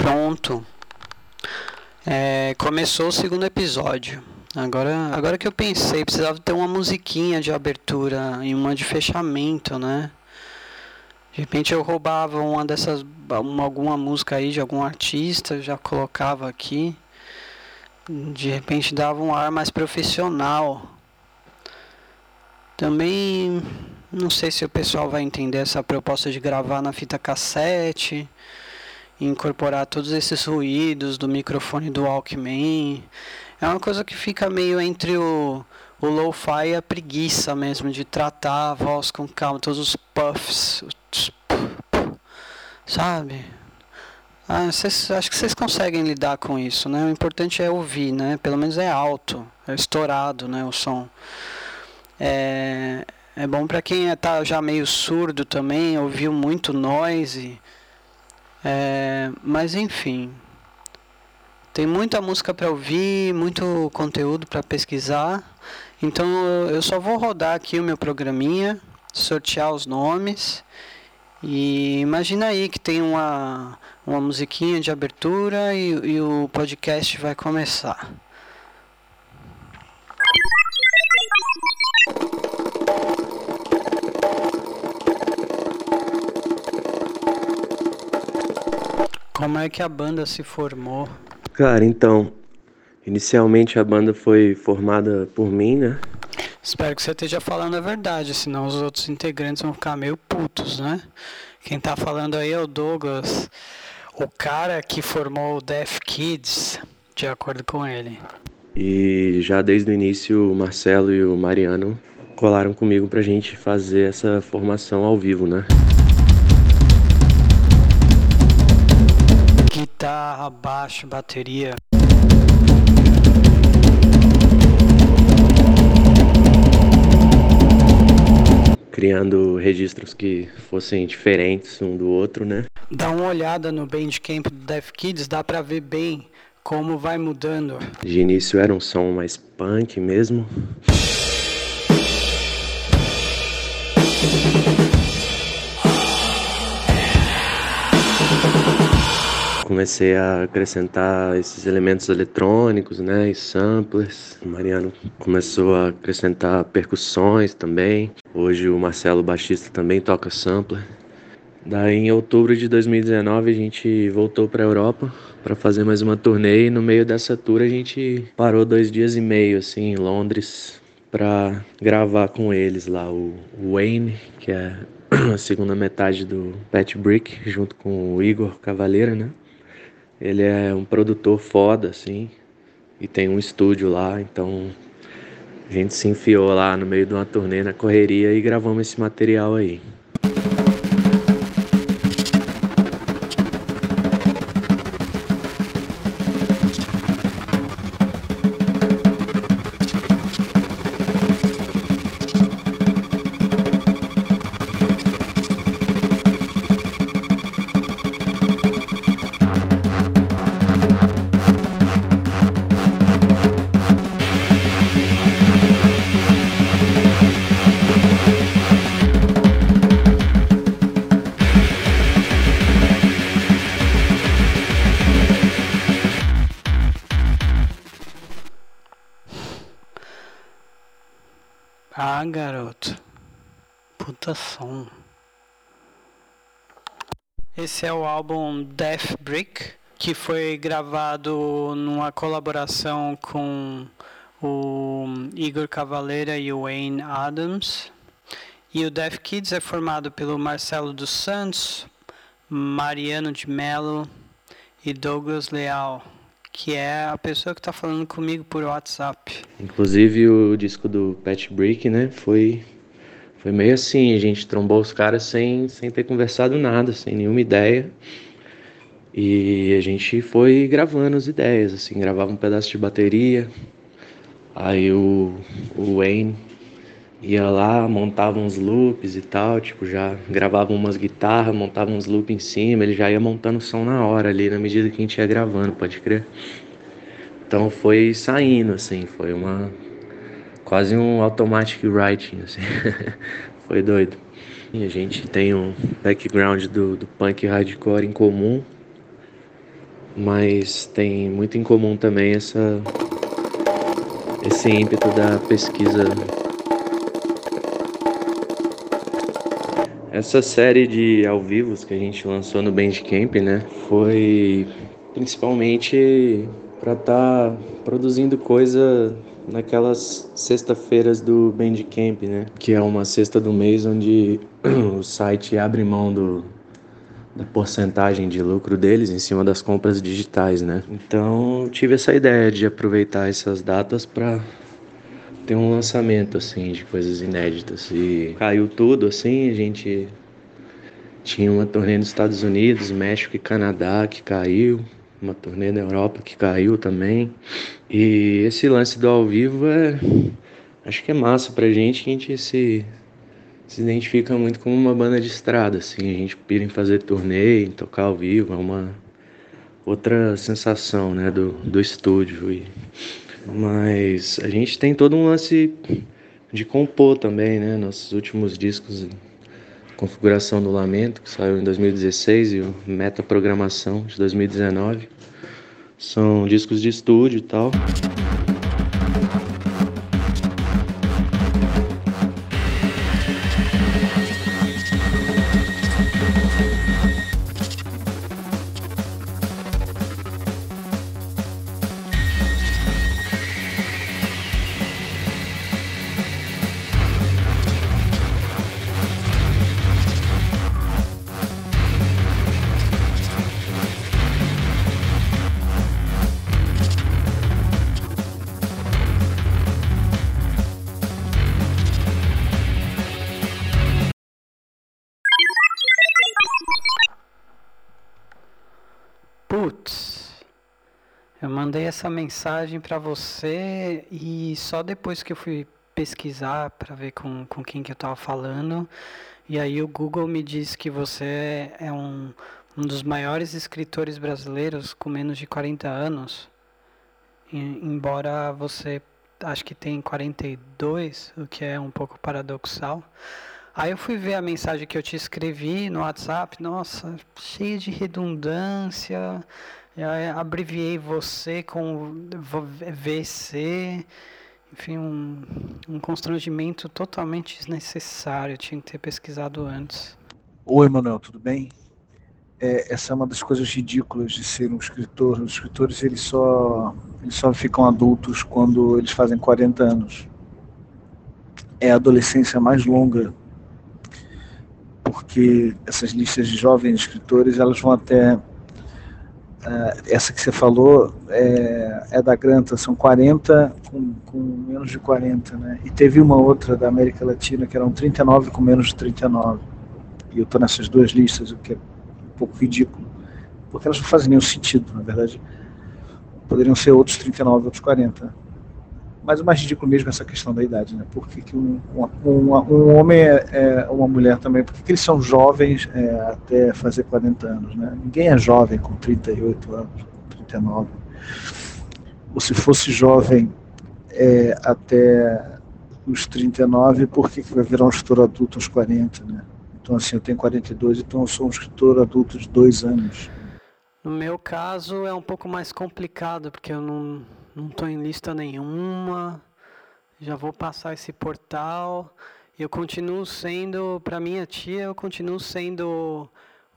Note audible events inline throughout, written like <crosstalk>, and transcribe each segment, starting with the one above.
Pronto. É, começou o segundo episódio. Agora, agora que eu pensei, precisava ter uma musiquinha de abertura e uma de fechamento, né? De repente eu roubava uma dessas, uma, alguma música aí de algum artista, já colocava aqui. De repente dava um ar mais profissional. Também não sei se o pessoal vai entender essa proposta de gravar na fita cassete incorporar todos esses ruídos do microfone do Walkman. É uma coisa que fica meio entre o, o lo-fi e a preguiça mesmo de tratar a voz com calma, todos os puffs, os sabe? Ah, cês, acho que vocês conseguem lidar com isso, né? O importante é ouvir, né? Pelo menos é alto, é estourado, né? O som. É, é bom para quem está já meio surdo também, ouviu muito noise é, mas enfim, tem muita música para ouvir, muito conteúdo para pesquisar. Então eu só vou rodar aqui o meu programinha, sortear os nomes. E imagina aí que tem uma, uma musiquinha de abertura e, e o podcast vai começar. Como é que a banda se formou? Cara, então, inicialmente a banda foi formada por mim, né? Espero que você esteja falando a verdade, senão os outros integrantes vão ficar meio putos, né? Quem tá falando aí é o Douglas, o cara que formou o Deaf Kids, de acordo com ele. E já desde o início o Marcelo e o Mariano colaram comigo pra gente fazer essa formação ao vivo, né? Guitarra, baixo, bateria. Criando registros que fossem diferentes um do outro, né? Dá uma olhada no Bandcamp do Death Kids, dá pra ver bem como vai mudando. De início era um som mais punk mesmo. Comecei a acrescentar esses elementos eletrônicos, né, e samplers. O Mariano começou a acrescentar percussões também. Hoje o Marcelo baixista também toca sampler. Daí em outubro de 2019 a gente voltou para a Europa para fazer mais uma turnê e no meio dessa tour a gente parou dois dias e meio assim em Londres para gravar com eles lá o Wayne, que é <clears throat> a segunda metade do Pat Brick, junto com o Igor Cavaleira, né? Ele é um produtor foda, assim, e tem um estúdio lá, então a gente se enfiou lá no meio de uma turnê na correria e gravamos esse material aí. Som. Esse é o álbum Death Brick, que foi gravado numa colaboração com o Igor Cavaleira e o Wayne Adams. E o Death Kids é formado pelo Marcelo dos Santos, Mariano de Mello e Douglas Leal que é a pessoa que está falando comigo por WhatsApp. Inclusive o disco do Pat Brick, né, foi foi meio assim, a gente trombou os caras sem, sem ter conversado nada, sem nenhuma ideia. E a gente foi gravando as ideias, assim, gravava um pedaço de bateria. Aí o, o Wayne ia lá, montava uns loops e tal, tipo, já gravava umas guitarras, montava uns loops em cima, ele já ia montando som na hora ali, na medida que a gente ia gravando, pode crer. Então foi saindo, assim, foi uma quase um automatic writing, assim. <laughs> Foi doido. E a gente tem um background do, do punk hardcore em comum. mas tem muito em comum também essa esse ímpeto da pesquisa. Essa série de ao vivos que a gente lançou no Bandcamp, né, foi principalmente para estar tá produzindo coisa naquelas sexta-feiras do Bandcamp, né? Que é uma sexta do mês onde <clears throat> o site abre mão do, da porcentagem de lucro deles em cima das compras digitais, né? Então tive essa ideia de aproveitar essas datas para ter um lançamento assim de coisas inéditas e caiu tudo assim, a gente tinha uma turnê nos Estados Unidos, México e Canadá que caiu, uma turnê na Europa que caiu também. E esse lance do ao vivo é. Acho que é massa pra gente que a gente se, se identifica muito como uma banda de estrada, assim. A gente pira em fazer turnê, em tocar ao vivo, é uma outra sensação, né, do, do estúdio. E, mas a gente tem todo um lance de compor também, né? Nossos últimos discos Configuração do Lamento, que saiu em 2016, e o Meta Programação de 2019. São discos de estúdio e tal. Essa mensagem para você e só depois que eu fui pesquisar para ver com, com quem que eu estava falando, e aí o Google me disse que você é um, um dos maiores escritores brasileiros com menos de 40 anos, e, embora você acho que tem 42, o que é um pouco paradoxal. Aí eu fui ver a mensagem que eu te escrevi no WhatsApp, nossa, cheia de redundância, abreviei você com VC, enfim, um, um constrangimento totalmente desnecessário. Eu tinha que ter pesquisado antes. Oi, Manuel, tudo bem? É, essa é uma das coisas ridículas de ser um escritor. Os escritores eles só, eles só ficam adultos quando eles fazem 40 anos. É a adolescência mais longa, porque essas listas de jovens escritores elas vão até Uh, essa que você falou é, é, da Granta, são 40 com, com, menos de 40, né? E teve uma outra da América Latina que eram 39 com menos de 39. E eu estou nessas duas listas, o que é um pouco ridículo, porque elas não fazem nenhum sentido, na verdade. Poderiam ser outros 39, outros 40. Mas o mais ridículo mesmo é essa questão da idade, né? Por que, que um, um, um, homem é, é, uma mulher também? Por que, que eles são jovens é, até fazer 40 anos, né? Ninguém é jovem com 38 anos, com 39. Ou se fosse jovem é, até os 39, por que, que vai virar um escritor adulto aos 40, né? Então, assim, eu tenho 42, então eu sou um escritor adulto de dois anos. No meu caso é um pouco mais complicado, porque eu não não estou em lista nenhuma, já vou passar esse portal. Eu continuo sendo, para minha tia, eu continuo sendo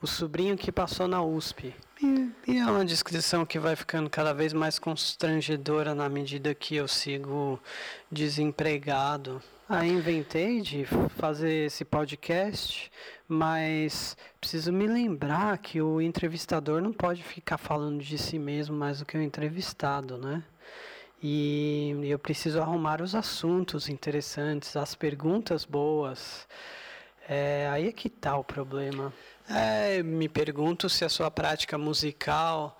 o sobrinho que passou na USP. E, e, é uma descrição que vai ficando cada vez mais constrangedora na medida que eu sigo desempregado. Aí inventei de fazer esse podcast, mas preciso me lembrar que o entrevistador não pode ficar falando de si mesmo mais do que o entrevistado, né? E eu preciso arrumar os assuntos interessantes, as perguntas boas. É, aí é que está o problema. É, me pergunto se a sua prática musical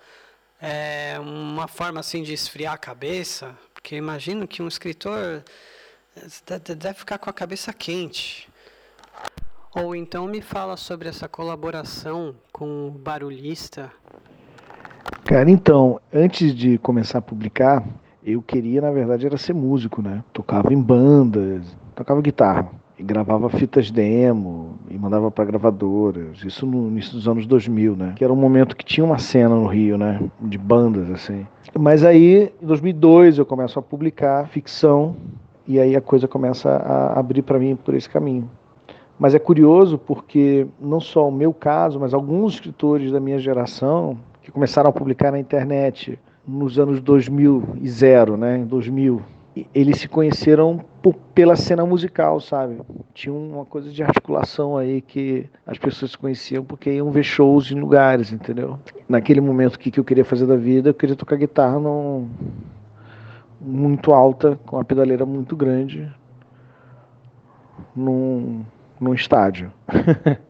é uma forma assim de esfriar a cabeça, porque imagino que um escritor deve ficar com a cabeça quente. Ou então me fala sobre essa colaboração com o barulhista. Cara, então, antes de começar a publicar, eu queria, na verdade, era ser músico, né? Tocava em bandas, tocava guitarra. e gravava fitas demo e mandava para gravadoras. Isso no início dos anos 2000, né? Que era um momento que tinha uma cena no Rio, né? De bandas assim. Mas aí, em 2002, eu começo a publicar ficção e aí a coisa começa a abrir para mim por esse caminho. Mas é curioso porque não só o meu caso, mas alguns escritores da minha geração que começaram a publicar na internet nos anos 2000 e zero, né, em 2000, eles se conheceram por, pela cena musical, sabe? Tinha uma coisa de articulação aí que as pessoas se conheciam porque iam ver shows em lugares, entendeu? Naquele momento, que, que eu queria fazer da vida? Eu queria tocar guitarra num, muito alta, com uma pedaleira muito grande, num, num estádio. <laughs>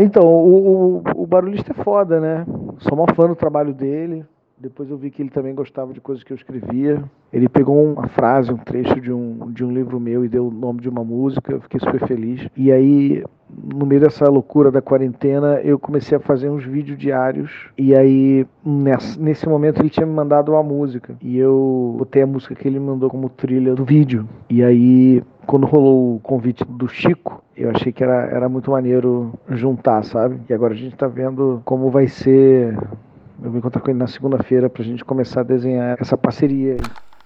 Então, o, o, o barulhista é foda, né? Sou uma fã do trabalho dele. Depois eu vi que ele também gostava de coisas que eu escrevia. Ele pegou uma frase, um trecho de um, de um livro meu e deu o nome de uma música. Eu fiquei super feliz. E aí, no meio dessa loucura da quarentena, eu comecei a fazer uns vídeos diários. E aí, nesse, nesse momento, ele tinha me mandado uma música. E eu botei a música que ele me mandou como trilha do vídeo. E aí, quando rolou o convite do Chico, eu achei que era, era muito maneiro juntar, sabe? E agora a gente tá vendo como vai ser eu vou encontrar com ele na segunda-feira para a gente começar a desenhar essa parceria.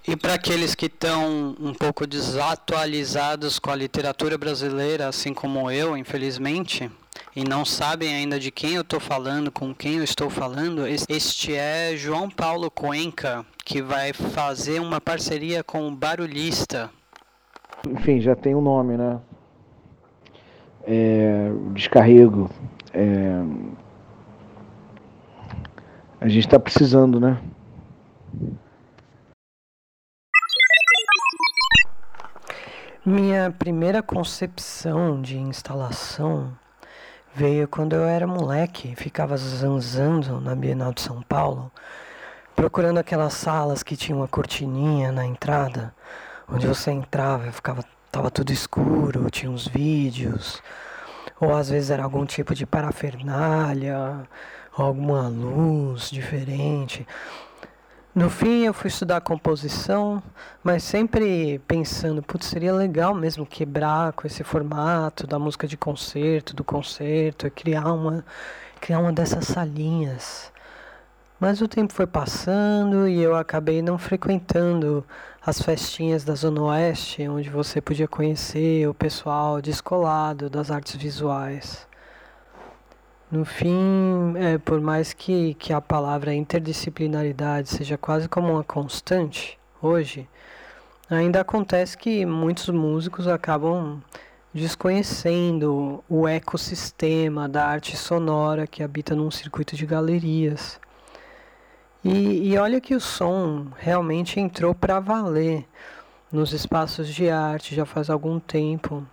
E para aqueles que estão um pouco desatualizados com a literatura brasileira, assim como eu, infelizmente, e não sabem ainda de quem eu estou falando, com quem eu estou falando, este é João Paulo Cuenca, que vai fazer uma parceria com o Barulhista. Enfim, já tem o um nome, né? É, descarrego. É, a gente está precisando, né? Minha primeira concepção de instalação veio quando eu era moleque, ficava zanzando na Bienal de São Paulo, procurando aquelas salas que tinham uma cortininha na entrada, onde você entrava, ficava tava tudo escuro, tinha uns vídeos, ou às vezes era algum tipo de parafernália, alguma luz diferente. No fim, eu fui estudar composição, mas sempre pensando, putz, seria legal mesmo quebrar com esse formato da música de concerto, do concerto, e criar uma, criar uma dessas salinhas. Mas o tempo foi passando e eu acabei não frequentando as festinhas da Zona Oeste, onde você podia conhecer o pessoal descolado das artes visuais. No fim, é, por mais que, que a palavra interdisciplinaridade seja quase como uma constante hoje, ainda acontece que muitos músicos acabam desconhecendo o ecossistema da arte sonora que habita num circuito de galerias. E, e olha que o som realmente entrou para valer nos espaços de arte já faz algum tempo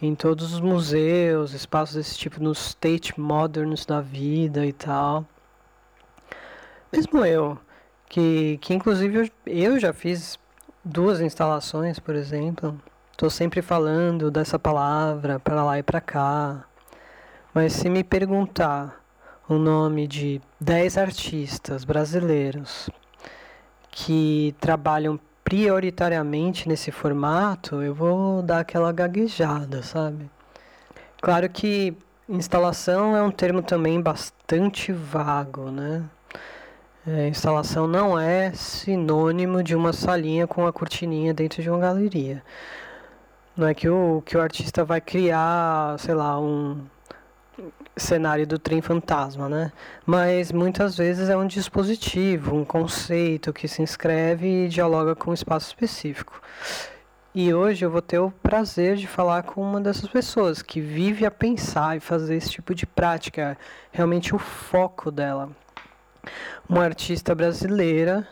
em todos os museus, espaços desse tipo, nos state moderns da vida e tal. Mesmo eu, que, que inclusive eu, já fiz duas instalações, por exemplo. Estou sempre falando dessa palavra para lá e para cá. Mas se me perguntar o nome de 10 artistas brasileiros que trabalham prioritariamente nesse formato, eu vou dar aquela gaguejada, sabe? Claro que instalação é um termo também bastante vago, né? É, instalação não é sinônimo de uma salinha com uma cortininha dentro de uma galeria. Não é que o, que o artista vai criar, sei lá, um, cenário do trem fantasma, né? Mas muitas vezes é um dispositivo, um conceito que se inscreve e dialoga com um espaço específico. E hoje eu vou ter o prazer de falar com uma dessas pessoas que vive a pensar e fazer esse tipo de prática, realmente o foco dela. Uma artista brasileira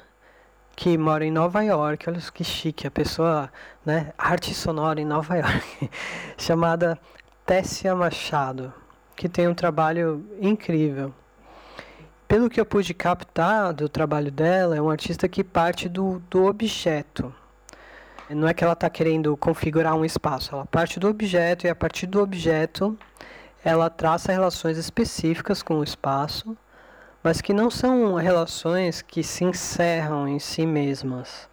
que mora em Nova York, olha que chique, a pessoa, né, arte sonora em Nova York, <laughs> chamada Tessia Machado que tem um trabalho incrível. Pelo que eu pude captar do trabalho dela, é um artista que parte do, do objeto. Não é que ela está querendo configurar um espaço, ela parte do objeto e a partir do objeto ela traça relações específicas com o espaço, mas que não são relações que se encerram em si mesmas.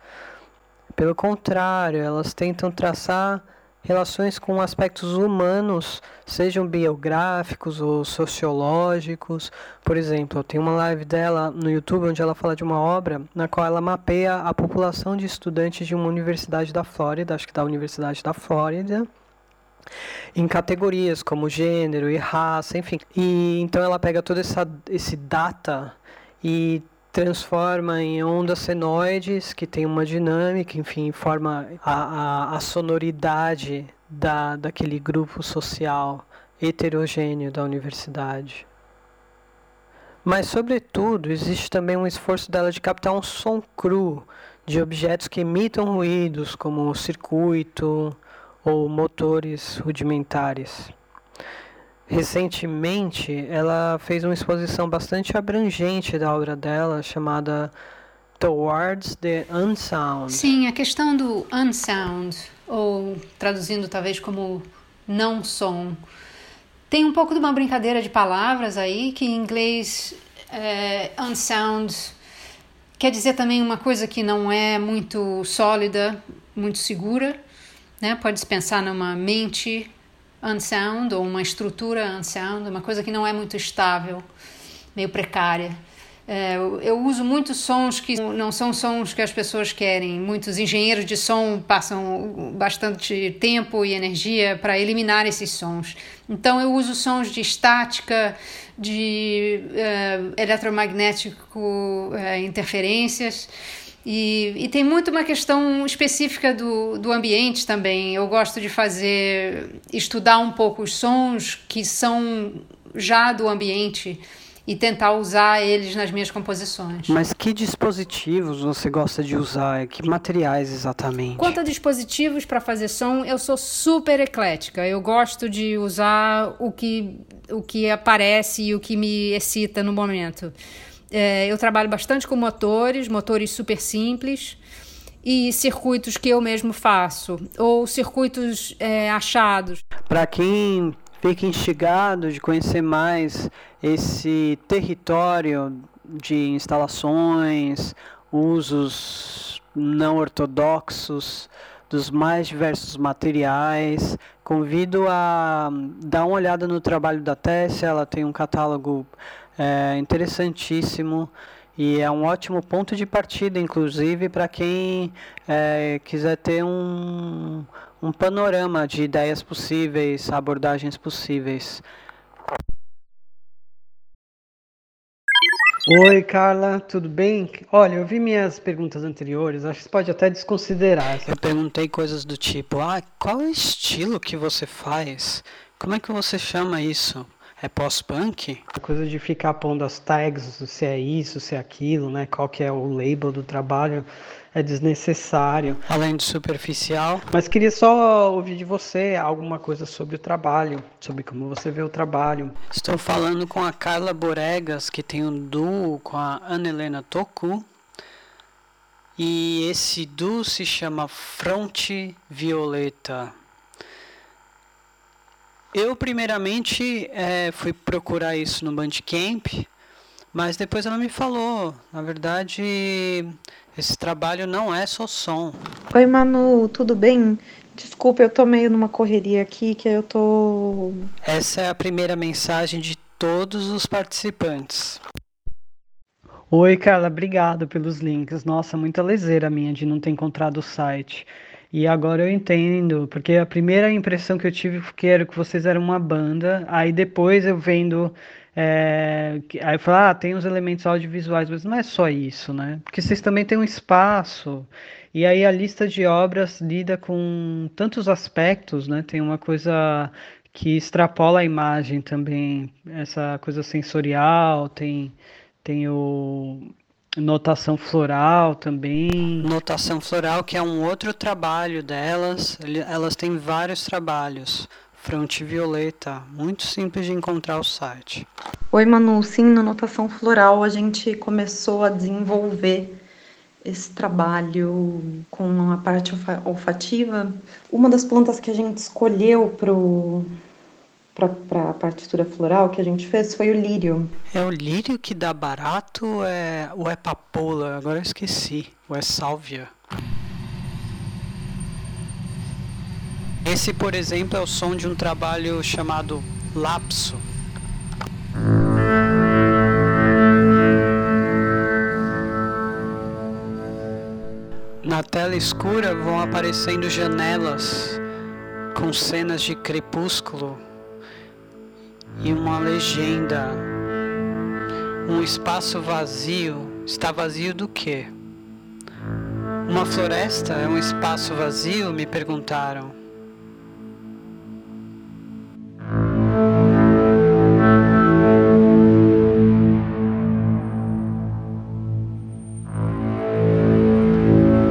Pelo contrário, elas tentam traçar relações com aspectos humanos, sejam biográficos ou sociológicos. Por exemplo, tem uma live dela no YouTube onde ela fala de uma obra na qual ela mapeia a população de estudantes de uma universidade da Flórida, acho que da Universidade da Flórida, em categorias como gênero e raça, enfim. E então ela pega todo essa, esse data e transforma em ondas senoides que tem uma dinâmica, enfim, forma a, a, a sonoridade da, daquele grupo social heterogêneo da universidade. Mas, sobretudo, existe também um esforço dela de captar um som cru de objetos que imitam ruídos, como circuito ou motores rudimentares. Recentemente, ela fez uma exposição bastante abrangente da obra dela, chamada Towards the Unsound. Sim, a questão do unsound, ou traduzindo talvez como não som, tem um pouco de uma brincadeira de palavras aí, que em inglês é, unsound quer dizer também uma coisa que não é muito sólida, muito segura, né? Pode-se pensar numa mente unsound ou uma estrutura unsound, uma coisa que não é muito estável, meio precária. É, eu uso muitos sons que não são sons que as pessoas querem. Muitos engenheiros de som passam bastante tempo e energia para eliminar esses sons. Então eu uso sons de estática, de uh, eletromagnético, uh, interferências. E, e tem muito uma questão específica do, do ambiente também. Eu gosto de fazer, estudar um pouco os sons que são já do ambiente e tentar usar eles nas minhas composições. Mas que dispositivos você gosta de usar? Que materiais exatamente? Quanto a dispositivos para fazer som, eu sou super eclética. Eu gosto de usar o que, o que aparece e o que me excita no momento. É, eu trabalho bastante com motores, motores super simples e circuitos que eu mesmo faço, ou circuitos é, achados. Para quem fica instigado de conhecer mais esse território de instalações, usos não ortodoxos dos mais diversos materiais. Convido a dar uma olhada no trabalho da Tessia, ela tem um catálogo é interessantíssimo e é um ótimo ponto de partida, inclusive, para quem é, quiser ter um, um panorama de ideias possíveis, abordagens possíveis. Oi, Carla, tudo bem? Olha, eu vi minhas perguntas anteriores, acho que você pode até desconsiderar. Eu perguntei coisas do tipo: ah, qual é o estilo que você faz? Como é que você chama isso? É pós-punk. A coisa de ficar pondo as tags, se é isso, se é aquilo, né? Qual que é o label do trabalho é desnecessário. Além de superficial. Mas queria só ouvir de você alguma coisa sobre o trabalho, sobre como você vê o trabalho. Estou falando com a Carla Boregas, que tem um duo com a Ana Helena Toku. E esse duo se chama Fronte Violeta. Eu, primeiramente, é, fui procurar isso no Bandcamp, mas depois ela me falou. Na verdade, esse trabalho não é só som. Oi, Manu, tudo bem? Desculpa, eu tô meio numa correria aqui que eu tô. Essa é a primeira mensagem de todos os participantes. Oi, Carla, obrigado pelos links. Nossa, muita leseira minha de não ter encontrado o site. E agora eu entendo, porque a primeira impressão que eu tive que era que vocês eram uma banda, aí depois eu vendo. É, aí eu falo, ah, tem os elementos audiovisuais, mas não é só isso, né? Porque vocês também têm um espaço, e aí a lista de obras lida com tantos aspectos, né? Tem uma coisa que extrapola a imagem também, essa coisa sensorial, tem, tem o, Notação floral também. Notação floral, que é um outro trabalho delas. Elas têm vários trabalhos. Fronte Violeta, muito simples de encontrar o site. Oi, Manu. Sim, no Notação Floral a gente começou a desenvolver esse trabalho com a parte olfativa. Uma das plantas que a gente escolheu pro para a partitura floral que a gente fez foi o lírio. É o lírio que dá barato é, ou é papoula? Agora eu esqueci. Ou é sálvia? Esse, por exemplo, é o som de um trabalho chamado Lapso. Na tela escura vão aparecendo janelas com cenas de crepúsculo e uma legenda. Um espaço vazio. Está vazio do quê? Uma floresta é um espaço vazio? Me perguntaram.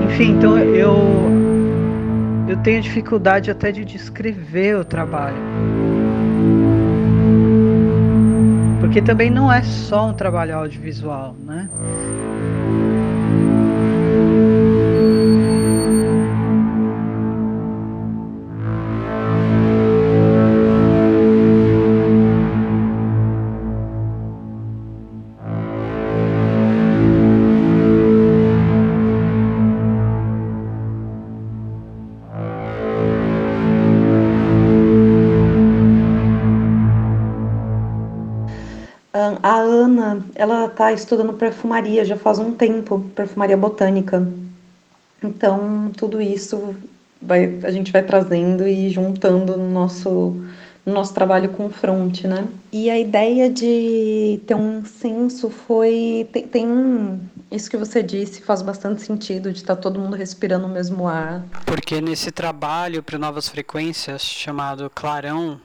Enfim, então eu eu tenho dificuldade até de descrever o trabalho. Porque também não é só um trabalho audiovisual, né? Está estudando perfumaria já faz um tempo, perfumaria botânica. Então, tudo isso vai, a gente vai trazendo e juntando no nosso, no nosso trabalho com fronte, né? E a ideia de ter um senso foi. Tem, tem isso que você disse faz bastante sentido, de estar tá todo mundo respirando o mesmo ar. Porque nesse trabalho para novas frequências, chamado Clarão,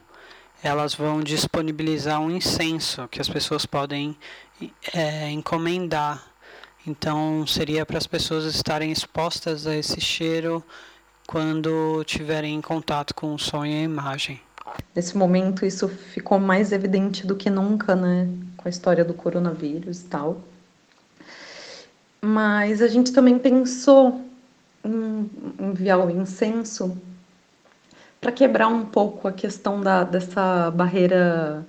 elas vão disponibilizar um incenso que as pessoas podem é, encomendar. Então, seria para as pessoas estarem expostas a esse cheiro quando tiverem em contato com o som e a imagem. Nesse momento, isso ficou mais evidente do que nunca, né? Com a história do coronavírus e tal. Mas a gente também pensou em enviar o incenso para quebrar um pouco a questão da, dessa barreira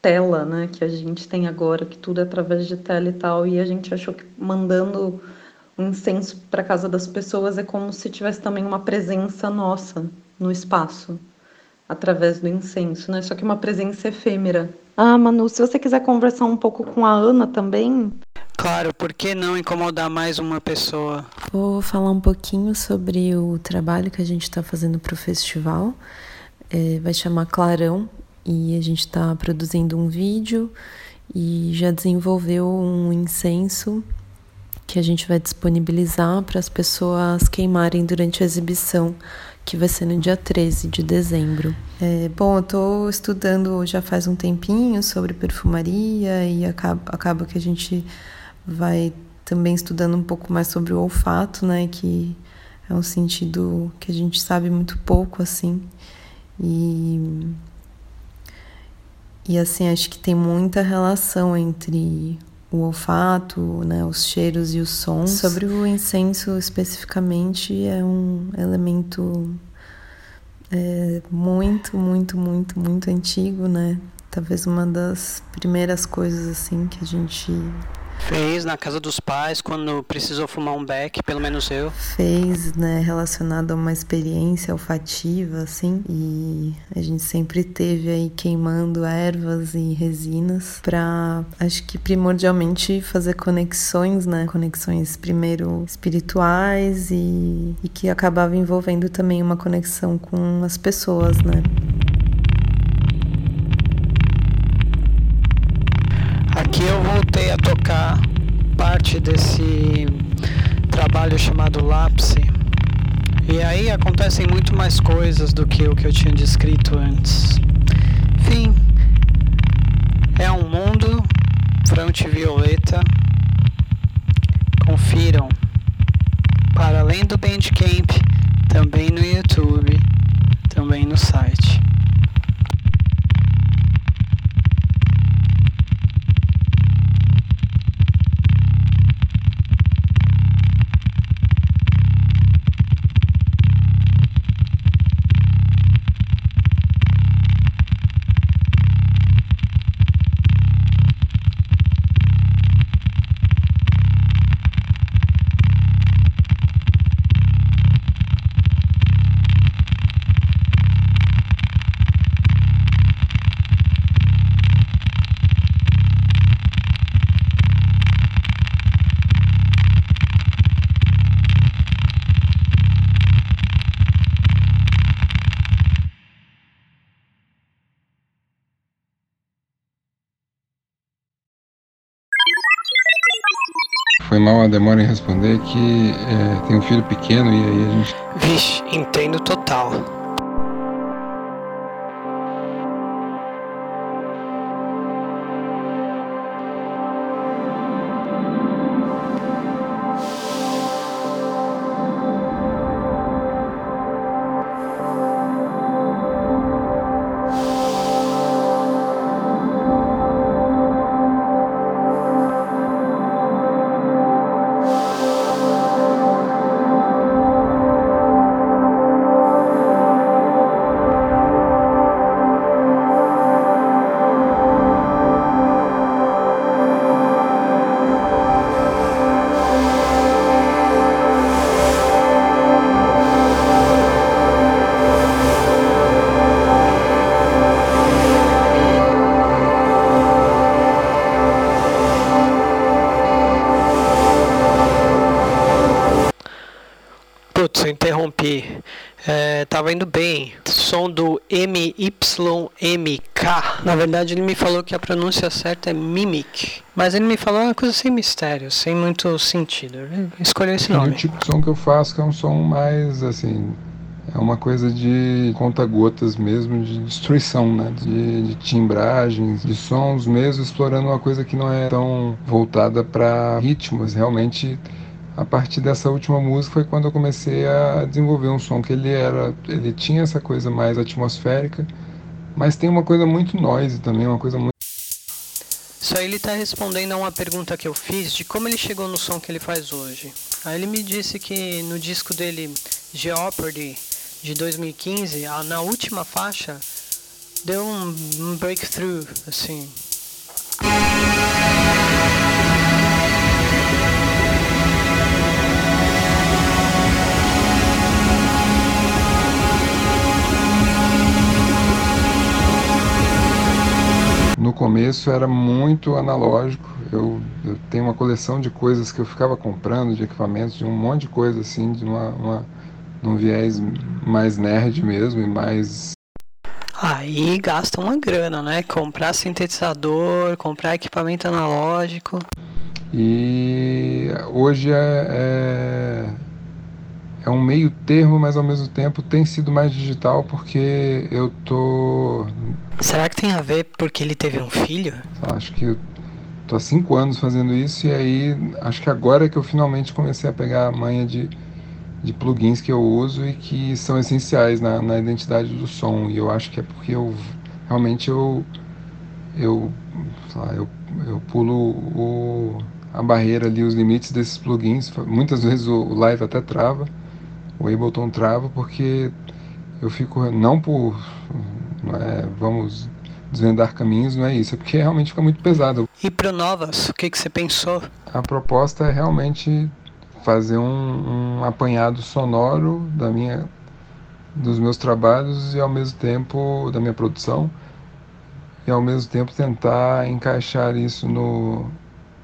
tela, né, que a gente tem agora, que tudo é através de tela e tal, e a gente achou que mandando um incenso para casa das pessoas é como se tivesse também uma presença nossa no espaço através do incenso, né? Só que uma presença efêmera. Ah, Manu, se você quiser conversar um pouco com a Ana também. Claro, por que não incomodar mais uma pessoa? Vou falar um pouquinho sobre o trabalho que a gente está fazendo para o festival. É, vai chamar Clarão e a gente está produzindo um vídeo e já desenvolveu um incenso que a gente vai disponibilizar para as pessoas queimarem durante a exibição que vai ser no dia 13 de dezembro. É, bom, eu estou estudando já faz um tempinho sobre perfumaria e acaba, acaba que a gente vai também estudando um pouco mais sobre o olfato, né, que é um sentido que a gente sabe muito pouco assim. E e assim, acho que tem muita relação entre o olfato, né, os cheiros e os sons. Sobre o incenso especificamente, é um elemento é, muito, muito, muito, muito antigo, né? Talvez uma das primeiras coisas assim que a gente Fez na casa dos pais quando precisou fumar um beck, pelo menos eu. Fez, né, relacionado a uma experiência olfativa, assim, e a gente sempre teve aí queimando ervas e resinas para, acho que primordialmente fazer conexões, né, conexões primeiro espirituais e, e que acabava envolvendo também uma conexão com as pessoas, né. Aqui eu voltei a tocar parte desse trabalho chamado Lapse. E aí acontecem muito mais coisas do que o que eu tinha descrito antes. Enfim, é um mundo fronte violeta. Confiram. Para além do Bandcamp, também no YouTube, Foi mal a demora em responder que é, tem um filho pequeno e aí a gente. Vixe, entendo total. Verdade, ele me falou que a pronúncia certa é Mimic. Mas ele me falou uma coisa sem mistério, sem muito sentido. Ele escolheu esse nome. É o tipo de som que eu faço que é um som mais assim. É uma coisa de conta-gotas mesmo, de destruição, né? De, de timbragens, de sons mesmo, explorando uma coisa que não é tão voltada para ritmos. Realmente a partir dessa última música foi quando eu comecei a desenvolver um som que ele era, ele tinha essa coisa mais atmosférica, mas tem uma coisa muito noise também, uma coisa muito Isso aí ele está respondendo a uma pergunta que eu fiz de como ele chegou no som que ele faz hoje. Aí ele me disse que no disco dele Jeopardy de 2015, na última faixa, deu um breakthrough, assim. No começo era muito analógico. Eu, eu, tenho uma coleção de coisas que eu ficava comprando, de equipamentos, de um monte de coisa assim, de uma, uma um viés mais nerd mesmo e mais Aí gasta uma grana, né? Comprar sintetizador, comprar equipamento analógico. E hoje é, é, é, um meio termo, mas ao mesmo tempo tem sido mais digital porque eu tô Será que tem a ver porque ele teve um filho? Acho que eu tô há cinco anos fazendo isso e aí acho que agora é que eu finalmente comecei a pegar a manha de, de plugins que eu uso e que são essenciais na, na identidade do som. E eu acho que é porque eu realmente eu eu, lá, eu, eu pulo o, a barreira ali, os limites desses plugins. Muitas vezes o live até trava, o Ableton trava porque eu fico não por não é vamos desvendar caminhos, não é isso, é porque realmente fica muito pesado. E para Novas, o que, que você pensou? A proposta é realmente fazer um, um apanhado sonoro da minha, dos meus trabalhos e ao mesmo tempo da minha produção e ao mesmo tempo tentar encaixar isso no,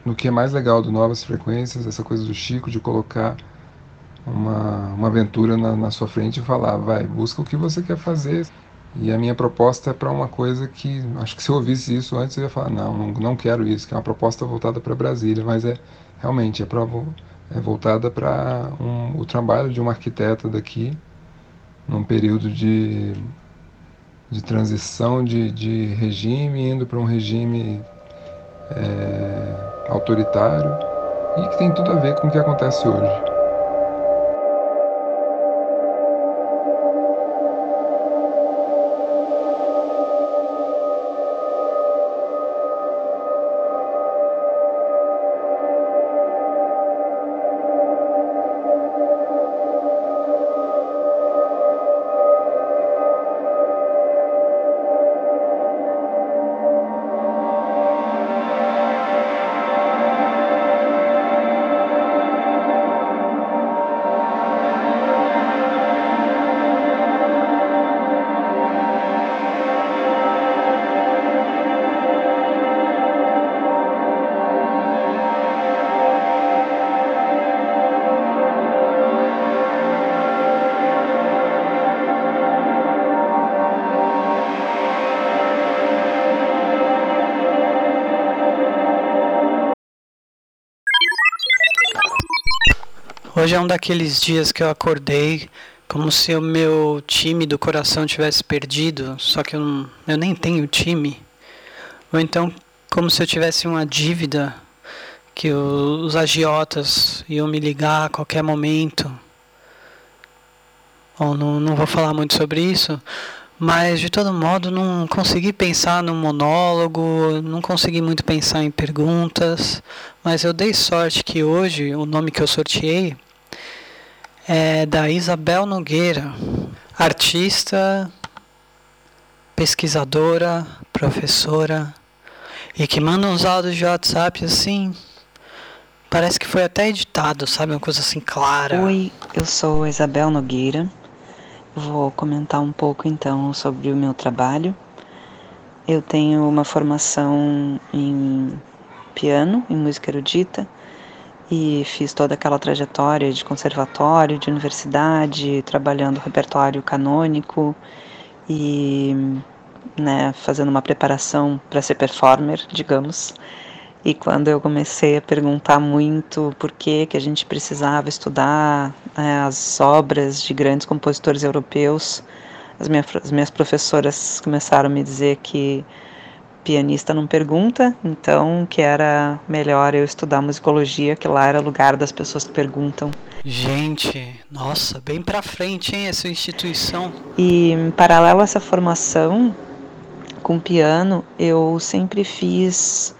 no que é mais legal do Novas Frequências, essa coisa do Chico de colocar uma, uma aventura na, na sua frente e falar, vai, busca o que você quer fazer. E a minha proposta é para uma coisa que, acho que se eu ouvisse isso antes, eu ia falar: não, não, não quero isso, que é uma proposta voltada para Brasília, mas é realmente é, pra, é voltada para um, o trabalho de uma arquiteta daqui, num período de, de transição de, de regime, indo para um regime é, autoritário, e que tem tudo a ver com o que acontece hoje. Hoje é um daqueles dias que eu acordei como se o meu time do coração tivesse perdido, só que eu, não, eu nem tenho time. Ou então como se eu tivesse uma dívida que os agiotas iam me ligar a qualquer momento. Bom, não, não vou falar muito sobre isso, mas de todo modo não consegui pensar no monólogo, não consegui muito pensar em perguntas, mas eu dei sorte que hoje o nome que eu sorteei é da Isabel Nogueira, artista, pesquisadora, professora, e que manda uns áudios de WhatsApp assim. Parece que foi até editado, sabe? Uma coisa assim clara. Oi, eu sou Isabel Nogueira. Vou comentar um pouco então sobre o meu trabalho. Eu tenho uma formação em piano, em música erudita, e fiz toda aquela trajetória de conservatório, de universidade, trabalhando repertório canônico e né, fazendo uma preparação para ser performer, digamos. E quando eu comecei a perguntar muito por que que a gente precisava estudar né, as obras de grandes compositores europeus, as minhas, as minhas professoras começaram a me dizer que pianista não pergunta, então que era melhor eu estudar musicologia, que lá era lugar das pessoas que perguntam. Gente, nossa, bem para frente, hein, essa instituição. E em paralelo a essa formação, com piano, eu sempre fiz,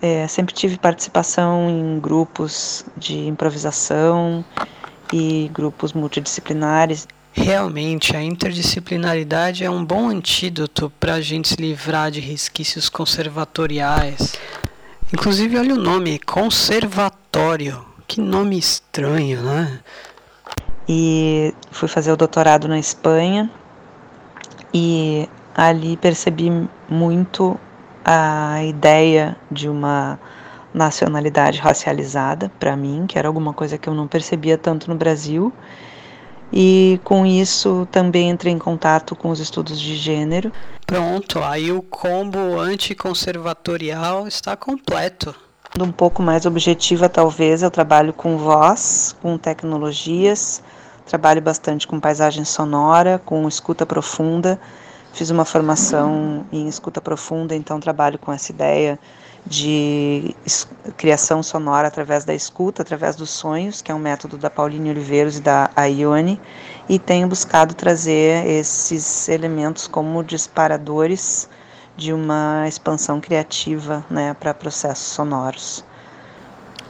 é, sempre tive participação em grupos de improvisação e grupos multidisciplinares. Realmente, a interdisciplinaridade é um bom antídoto para a gente se livrar de resquícios conservatoriais. Inclusive, olha o nome, conservatório. Que nome estranho, né? E fui fazer o doutorado na Espanha e ali percebi muito a ideia de uma nacionalidade racializada para mim, que era alguma coisa que eu não percebia tanto no Brasil. E com isso também entrei em contato com os estudos de gênero. Pronto, aí o combo anticonservatorial está completo. Um pouco mais objetiva, talvez, eu trabalho com voz, com tecnologias, trabalho bastante com paisagem sonora, com escuta profunda Fiz uma formação em escuta profunda, então trabalho com essa ideia de criação sonora através da escuta, através dos sonhos, que é um método da Pauline Oliveiros e da Aione, e tenho buscado trazer esses elementos como disparadores de uma expansão criativa né, para processos sonoros.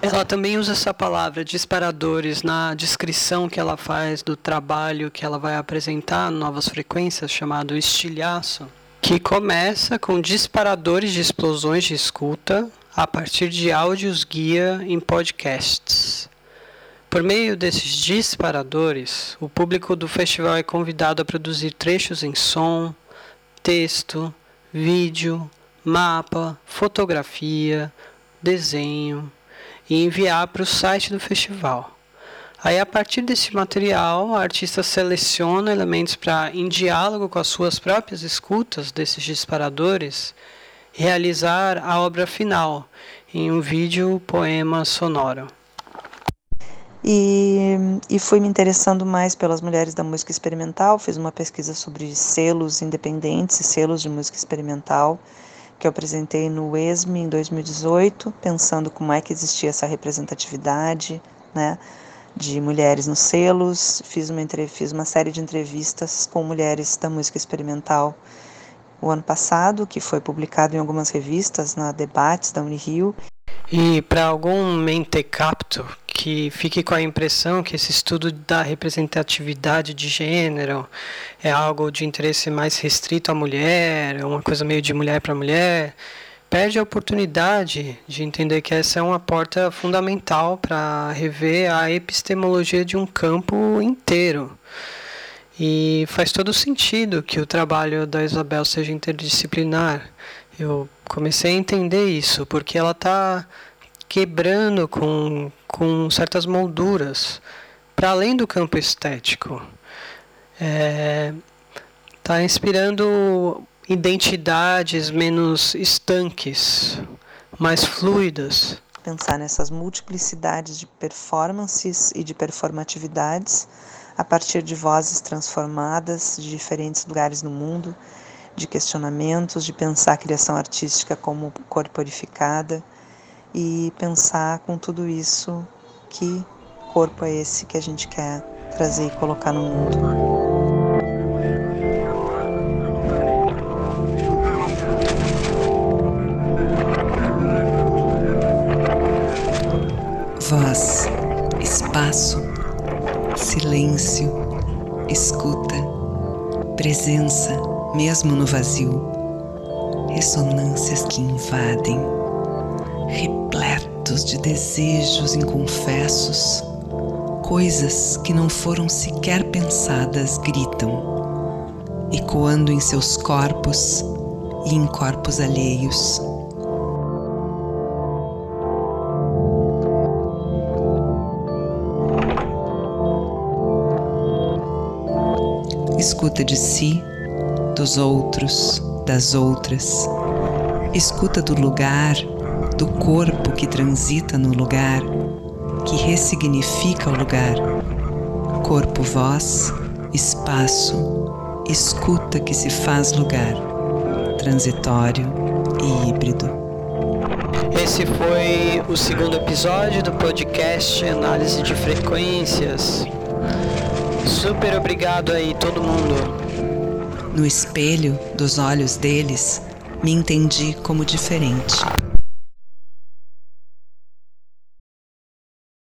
Ela também usa essa palavra disparadores na descrição que ela faz do trabalho que ela vai apresentar novas frequências, chamado estilhaço, que começa com disparadores de explosões de escuta a partir de áudios guia em podcasts. Por meio desses disparadores, o público do festival é convidado a produzir trechos em som, texto, vídeo, mapa, fotografia, desenho, e enviar para o site do festival. Aí, a partir desse material, a artista seleciona elementos para, em diálogo com as suas próprias escutas desses disparadores, realizar a obra final em um vídeo poema sonoro. E, e fui me interessando mais pelas mulheres da música experimental, fiz uma pesquisa sobre selos independentes e selos de música experimental que eu apresentei no ESME em 2018, pensando como é que existia essa representatividade, né, de mulheres nos selos. Fiz uma, fiz uma série de entrevistas com mulheres da música experimental o ano passado, que foi publicado em algumas revistas, na Debates da Unirio. E para algum mentecapto que fique com a impressão que esse estudo da representatividade de gênero é algo de interesse mais restrito à mulher, é uma coisa meio de mulher para mulher, perde a oportunidade de entender que essa é uma porta fundamental para rever a epistemologia de um campo inteiro. E faz todo sentido que o trabalho da Isabel seja interdisciplinar. Eu comecei a entender isso, porque ela está quebrando com, com certas molduras para além do campo estético. Está é, tá inspirando identidades menos estanques, mais fluidas. pensar nessas multiplicidades de performances e de performatividades a partir de vozes transformadas de diferentes lugares no mundo, de questionamentos, de pensar a criação artística como corporificada e pensar com tudo isso que corpo é esse que a gente quer trazer e colocar no mundo. Voz, espaço, silêncio, escuta, presença, mesmo no vazio, ressonâncias que invadem, repletos de desejos inconfessos, coisas que não foram sequer pensadas gritam, ecoando em seus corpos e em corpos alheios Escuta de si, dos outros, das outras. Escuta do lugar, do corpo que transita no lugar, que ressignifica o lugar. Corpo, voz, espaço, escuta que se faz lugar, transitório e híbrido. Esse foi o segundo episódio do podcast Análise de Frequências. Super obrigado aí, todo mundo. No espelho dos olhos deles, me entendi como diferente.